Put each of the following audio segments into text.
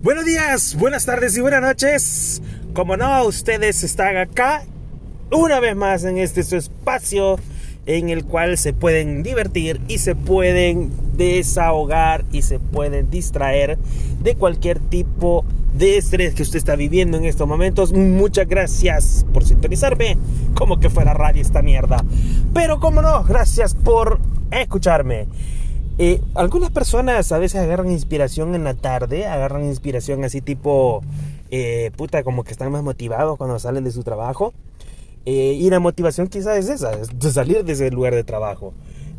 Buenos días, buenas tardes y buenas noches. Como no, ustedes están acá una vez más en este su espacio en el cual se pueden divertir y se pueden desahogar y se pueden distraer de cualquier tipo de estrés que usted está viviendo en estos momentos. Muchas gracias por sintonizarme, como que fuera radio esta mierda. Pero como no, gracias por escucharme. Eh, algunas personas a veces agarran inspiración en la tarde, agarran inspiración así tipo, eh, puta, como que están más motivados cuando salen de su trabajo. Eh, y la motivación quizás es esa, es de salir de ese lugar de trabajo.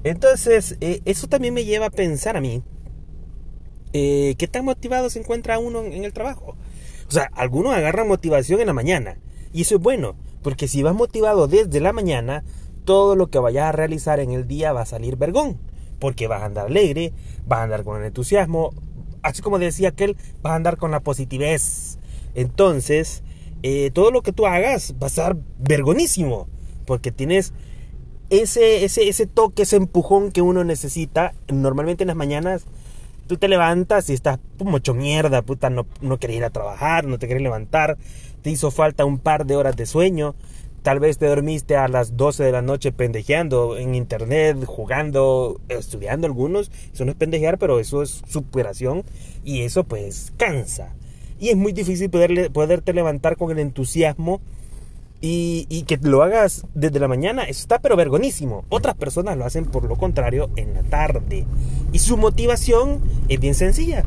Entonces, eso también me lleva a pensar a mí, ¿qué tan motivado se encuentra uno en el trabajo? O sea, algunos agarran motivación en la mañana. Y eso es bueno, porque si vas motivado desde la mañana, todo lo que vayas a realizar en el día va a salir vergón porque vas a andar alegre, vas a andar con entusiasmo, así como decía aquel, vas a andar con la positividad. Entonces, eh, todo lo que tú hagas va a ser vergonísimo, porque tienes ese, ese, ese toque, ese empujón que uno necesita. Normalmente en las mañanas tú te levantas y estás mucho mierda, puta, no, no querés ir a trabajar, no te querés levantar, te hizo falta un par de horas de sueño, Tal vez te dormiste a las 12 de la noche pendejeando en internet, jugando, estudiando algunos. Eso no es pendejear, pero eso es superación y eso pues cansa. Y es muy difícil poder, poderte levantar con el entusiasmo y, y, que lo hagas desde la mañana. Eso está pero vergonísimo. Otras personas lo hacen por lo contrario en la tarde. Y su motivación es bien sencilla.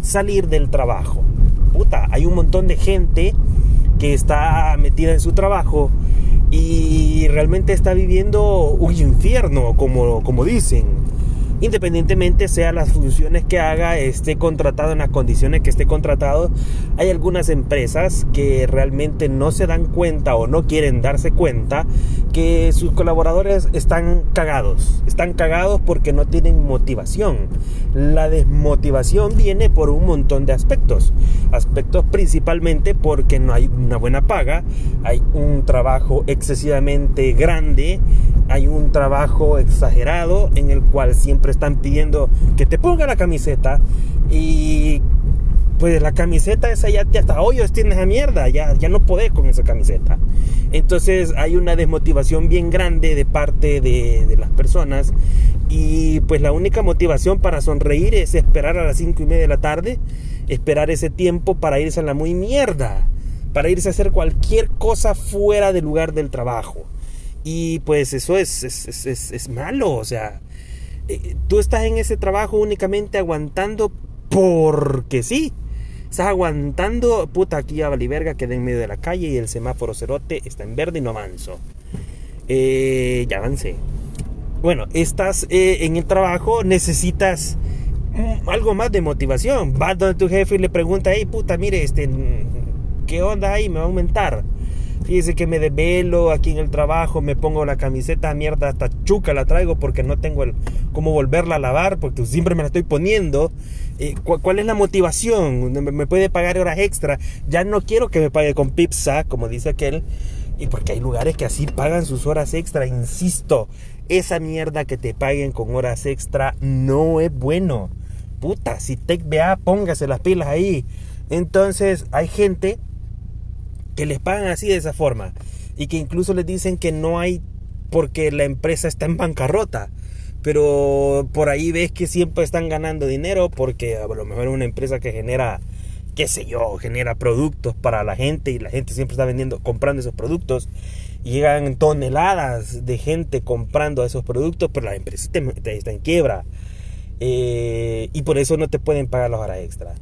Salir del trabajo. Puta, hay un montón de gente que está metida en su trabajo y realmente está viviendo un infierno, como, como dicen independientemente sea las funciones que haga, esté contratado en las condiciones que esté contratado, hay algunas empresas que realmente no se dan cuenta o no quieren darse cuenta que sus colaboradores están cagados, están cagados porque no tienen motivación. La desmotivación viene por un montón de aspectos, aspectos principalmente porque no hay una buena paga, hay un trabajo excesivamente grande, hay un trabajo exagerado en el cual siempre están pidiendo que te ponga la camiseta y pues la camiseta esa ya, hasta hoyos tienes a mierda, ya, ya no podés con esa camiseta. Entonces hay una desmotivación bien grande de parte de, de, las personas y pues la única motivación para sonreír es esperar a las 5 y media de la tarde, esperar ese tiempo para irse a la muy mierda, para irse a hacer cualquier cosa fuera del lugar del trabajo. Y pues eso es, es, es, es malo, o sea, tú estás en ese trabajo únicamente aguantando porque sí. Estás aguantando, puta, aquí a Valiverga quedé en medio de la calle y el semáforo cerote está en verde y no avanzo. Eh, ya avancé. Bueno, estás eh, en el trabajo, necesitas mm, algo más de motivación. Vas donde tu jefe y le pregunta, hey puta, mire, este, ¿qué onda ahí? ¿Me va a aumentar? Fíjese que me desvelo aquí en el trabajo, me pongo la camiseta mierda, hasta chuca la traigo porque no tengo el cómo volverla a lavar, porque siempre me la estoy poniendo. Eh, ¿Cuál es la motivación? ¿Me puede pagar horas extra? Ya no quiero que me pague con pizza, como dice aquel. Y porque hay lugares que así pagan sus horas extra, insisto. Esa mierda que te paguen con horas extra no es bueno. Puta, si TechBA, póngase las pilas ahí. Entonces, hay gente que les pagan así de esa forma y que incluso les dicen que no hay porque la empresa está en bancarrota. Pero por ahí ves que siempre están ganando dinero porque a lo mejor es una empresa que genera, qué sé yo, genera productos para la gente y la gente siempre está vendiendo, comprando esos productos. Llegan toneladas de gente comprando esos productos, pero la empresa está en quiebra. Eh, y por eso no te pueden pagar las horas extra.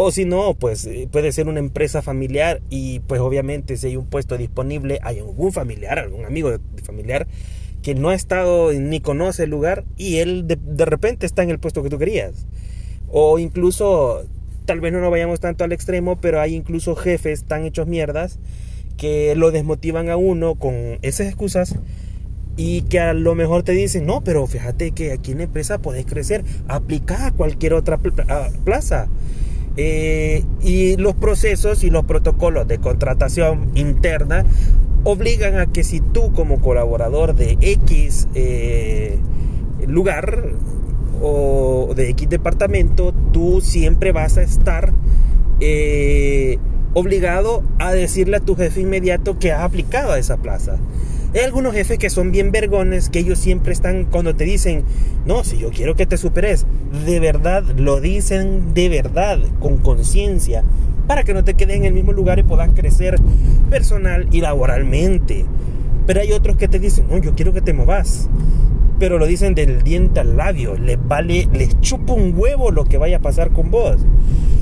O si no, pues eh, puede ser una empresa familiar y pues obviamente si hay un puesto disponible, hay algún familiar, algún amigo familiar que no ha estado ni conoce el lugar y él de, de, repente está en el puesto que tú querías. O incluso, tal vez no nos vayamos tanto al extremo, pero hay incluso jefes tan hechos mierdas que lo desmotivan a uno con esas excusas y que a lo mejor te dicen, no, pero fíjate que aquí en la empresa podés crecer, aplica a cualquier otra plaza. Eh, y los procesos y los protocolos de contratación interna obligan a que si tú como colaborador de X eh, lugar o de X departamento, tú siempre vas a estar eh, obligado a decirle a tu jefe inmediato que has aplicado a esa plaza. Hay algunos jefes que son bien vergones, que ellos siempre están cuando te dicen, no, si yo quiero que te superes, de verdad, lo dicen de verdad, con conciencia, para que no te quedes en el mismo lugar y puedas crecer personal y laboralmente. Pero hay otros que te dicen, no, yo quiero que te movas. Pero lo dicen del diente al labio, les vale, les chupa un huevo lo que vaya a pasar con vos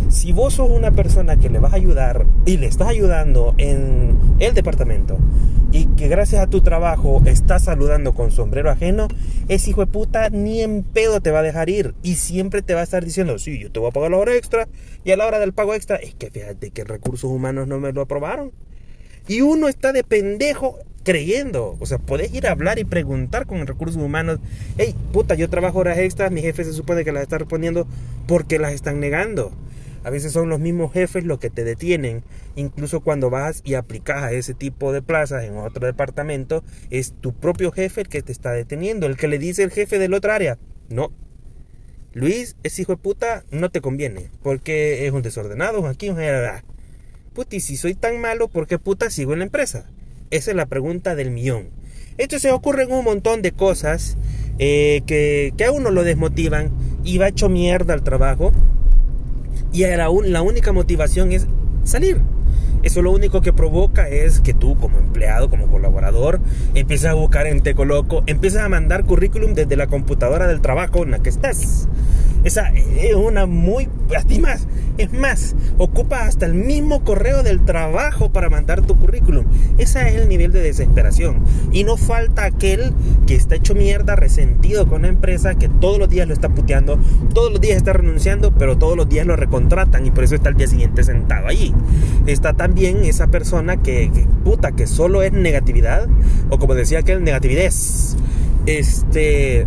si vos sos una persona que le vas a ayudar y le estás ayudando en el departamento y que gracias a tu trabajo estás saludando con sombrero ajeno, ese hijo de puta ni en pedo te va a dejar ir y siempre te va a estar diciendo, sí, yo te voy a pagar la hora extra y a la hora del pago extra, es que fíjate que recursos humanos no me lo aprobaron. Y uno está de pendejo creyendo. O sea, podés ir a hablar y preguntar con recursos humanos. Hey, puta, yo trabajo horas extras, mi jefe se supone que las está respondiendo porque las están negando. A veces son los mismos jefes los que te detienen. Incluso cuando vas y aplicas a ese tipo de plazas en otro departamento, es tu propio jefe el que te está deteniendo, el que le dice el jefe del otra área. No. Luis, ese hijo de puta no te conviene, porque es un desordenado, aquí un Puti, si soy tan malo, ¿por qué puta sigo en la empresa? Esa es la pregunta del millón. Esto se ocurren un montón de cosas eh, que, que a uno lo desmotivan y va hecho mierda al trabajo y la única motivación es salir. Eso lo único que provoca es que tú como empleado, como colaborador, empieces a buscar en Tecoloco, empiezas a mandar currículum desde la computadora del trabajo en la que estás. Esa es una muy... A más. Es más, ocupa hasta el mismo correo del trabajo para mandar tu currículum. Ese es el nivel de desesperación. Y no falta aquel que está hecho mierda, resentido con la empresa, que todos los días lo está puteando, todos los días está renunciando, pero todos los días lo recontratan y por eso está el día siguiente sentado allí. Está también esa persona que, que puta, que solo es negatividad, o como decía aquel, negatividad. Este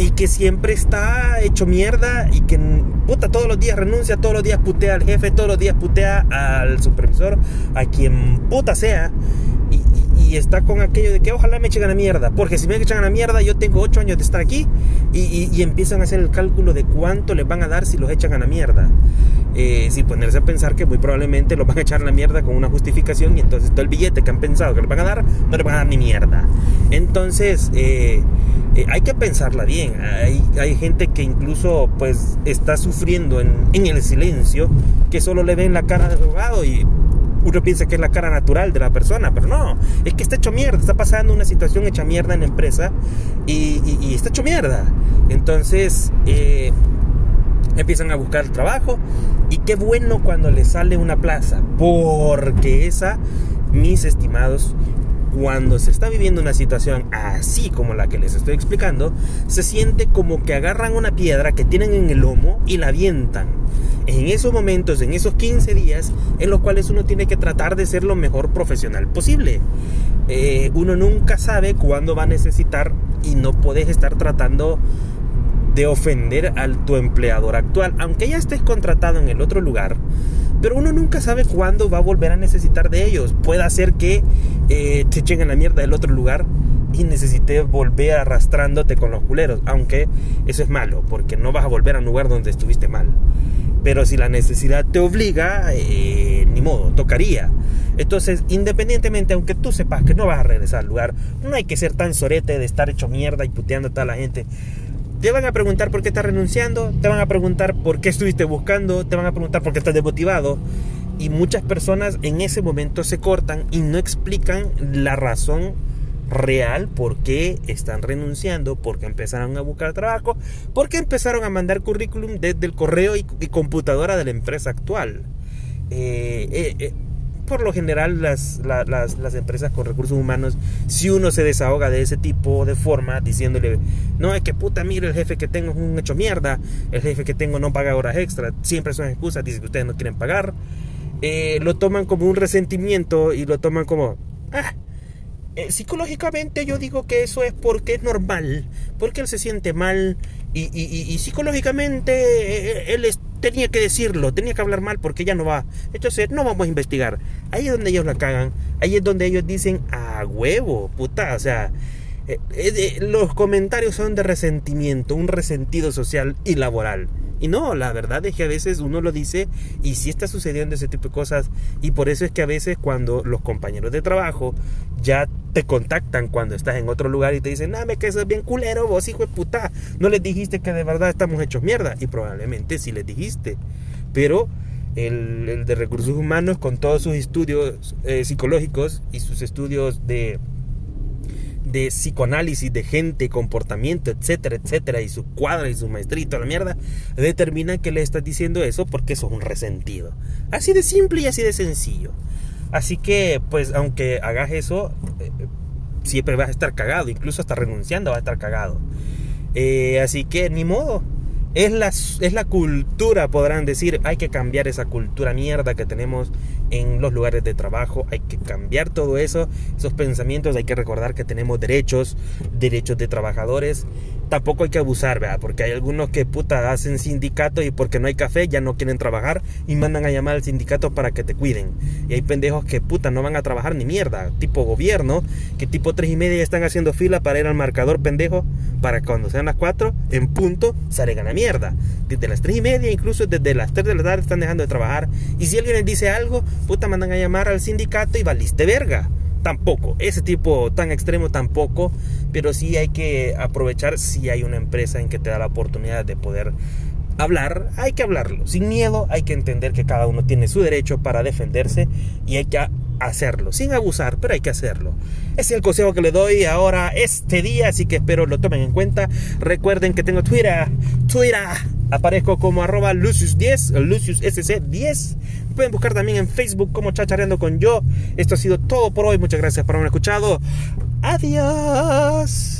y que siempre está hecho mierda y que puta todos los días renuncia, todos los días putea al jefe, todos los días putea al supervisor, a quien puta sea. Y, está con aquello de que ojalá me echen a mierda, porque si me echan a la mierda yo tengo 8 años de estar aquí y, empiezan a hacer el cálculo de cuánto les van a dar si los echan a la mierda. Eh, sin ponerse a pensar que muy probablemente los van a echar a mierda con una justificación y entonces todo el billete que han pensado que les van a dar no les van a dar ni mierda. Entonces, eh, eh, hay que pensarla bien. Hay, gente que incluso pues está sufriendo en, el silencio, que solo le ven la cara de abogado y uno piensa que es la cara natural de la persona, pero no, es que está hecho mierda, está pasando una situación hecha mierda en la empresa y, está hecho mierda. Entonces eh, empiezan a buscar trabajo y qué bueno cuando le sale una plaza, porque esa, mis estimados, cuando se está viviendo una situación así como la que les estoy explicando, se siente como que agarran una piedra que tienen en el lomo y la avientan. En esos momentos, en esos 15 días, en los cuales uno tiene que tratar de ser lo mejor profesional posible. Eh, uno nunca sabe cuándo va a necesitar y no puedes estar tratando de ofender a tu empleador actual, aunque ya estés contratado en el otro lugar pero uno nunca sabe cuándo va a volver a necesitar de ellos. Puede hacer que eh, te a la mierda del otro lugar y necesites volver arrastrándote con los culeros. Aunque eso es malo, porque no vas a volver a un lugar donde estuviste mal. Pero si la necesidad te obliga, eh, ni modo, tocaría. Entonces, independientemente, aunque tú sepas que no vas a regresar al lugar, no hay que ser tan sorete de estar hecho mierda y puteando a toda la gente. Te van a preguntar por qué estás renunciando, te van a preguntar por qué estuviste buscando, te van a preguntar por qué estás desmotivado. Y muchas personas en ese momento se cortan y no explican la razón real por qué están renunciando, por qué empezaron a buscar trabajo, por qué empezaron a mandar currículum desde el correo y, computadora de la empresa actual. Eh, eh, eh, por lo general las, las, empresas con recursos humanos, si uno se desahoga de ese tipo de forma, diciéndole, no, es que puta, mire, el jefe que tengo es un hecho mierda, el jefe que tengo no paga horas extra, siempre son excusas, dice que ustedes no quieren pagar, eh, lo toman como un resentimiento y lo toman como, ah, eh, psicológicamente yo digo que eso es porque es normal, porque él se siente mal y, y, psicológicamente eh, él tenía que decirlo, tenía que hablar mal porque ya no va. Entonces no vamos a investigar. Ahí es donde ellos la cagan, ahí es donde ellos dicen, a huevo, puta, o sea, eh, los comentarios son de resentimiento, un resentido social y laboral. Y no, la verdad es que a veces uno lo dice y sí está sucediendo ese tipo de cosas. Y por eso es que a veces cuando los compañeros de trabajo ya te contactan cuando estás en otro lugar y te dicen, me que eso es bien culero, vos hijo de puta, no les dijiste que de verdad estamos hechos mierda. Y probablemente sí les dijiste. Pero el, de recursos humanos con todos sus estudios eh, psicológicos y sus estudios de de psicoanálisis de gente, comportamiento, etcétera, etcétera, y su cuadra y su maestrito, la mierda, determina que le estás diciendo eso porque eso es un resentido. Así de simple y así de sencillo. Así que, pues, aunque hagas eso, eh, siempre vas a estar cagado, incluso hasta renunciando vas a estar cagado. Eh, así que, ni modo. Es la, es la cultura, podrán decir, hay que cambiar esa cultura mierda que tenemos en los lugares de trabajo, hay que cambiar todo eso, esos pensamientos, hay que recordar que tenemos derechos, derechos de trabajadores, tampoco hay que abusar, ¿verdad? Porque hay algunos que puta hacen sindicato y porque no hay café ya no quieren trabajar y mandan a llamar al sindicato para que te cuiden. Y hay pendejos que puta no van a trabajar ni mierda, tipo gobierno, que tipo tres y media ya están haciendo fila para ir al marcador pendejo para cuando sean las cuatro, en punto, salen a la mierda. Desde las tres y media, incluso desde las tres de la tarde están dejando de trabajar. Y si alguien les dice algo, puta mandan a llamar al sindicato y valiste verga tampoco. Ese tipo tan extremo tampoco, pero sí hay que aprovechar si hay una empresa en que te da la oportunidad de poder hablar, hay que hablarlo. Sin miedo, hay que entender que cada uno tiene su derecho para defenderse y hay que hacerlo, sin abusar, pero hay que hacerlo. Ese es el consejo que le doy ahora este día, así que espero lo tomen en cuenta. Recuerden que tengo Twitter, Twitter, aparezco como arroba Lucius10, Lucius SC10. Pueden buscar también en Facebook como Chachareando con yo. Esto ha sido todo por hoy, muchas gracias por haberme escuchado. Adiós.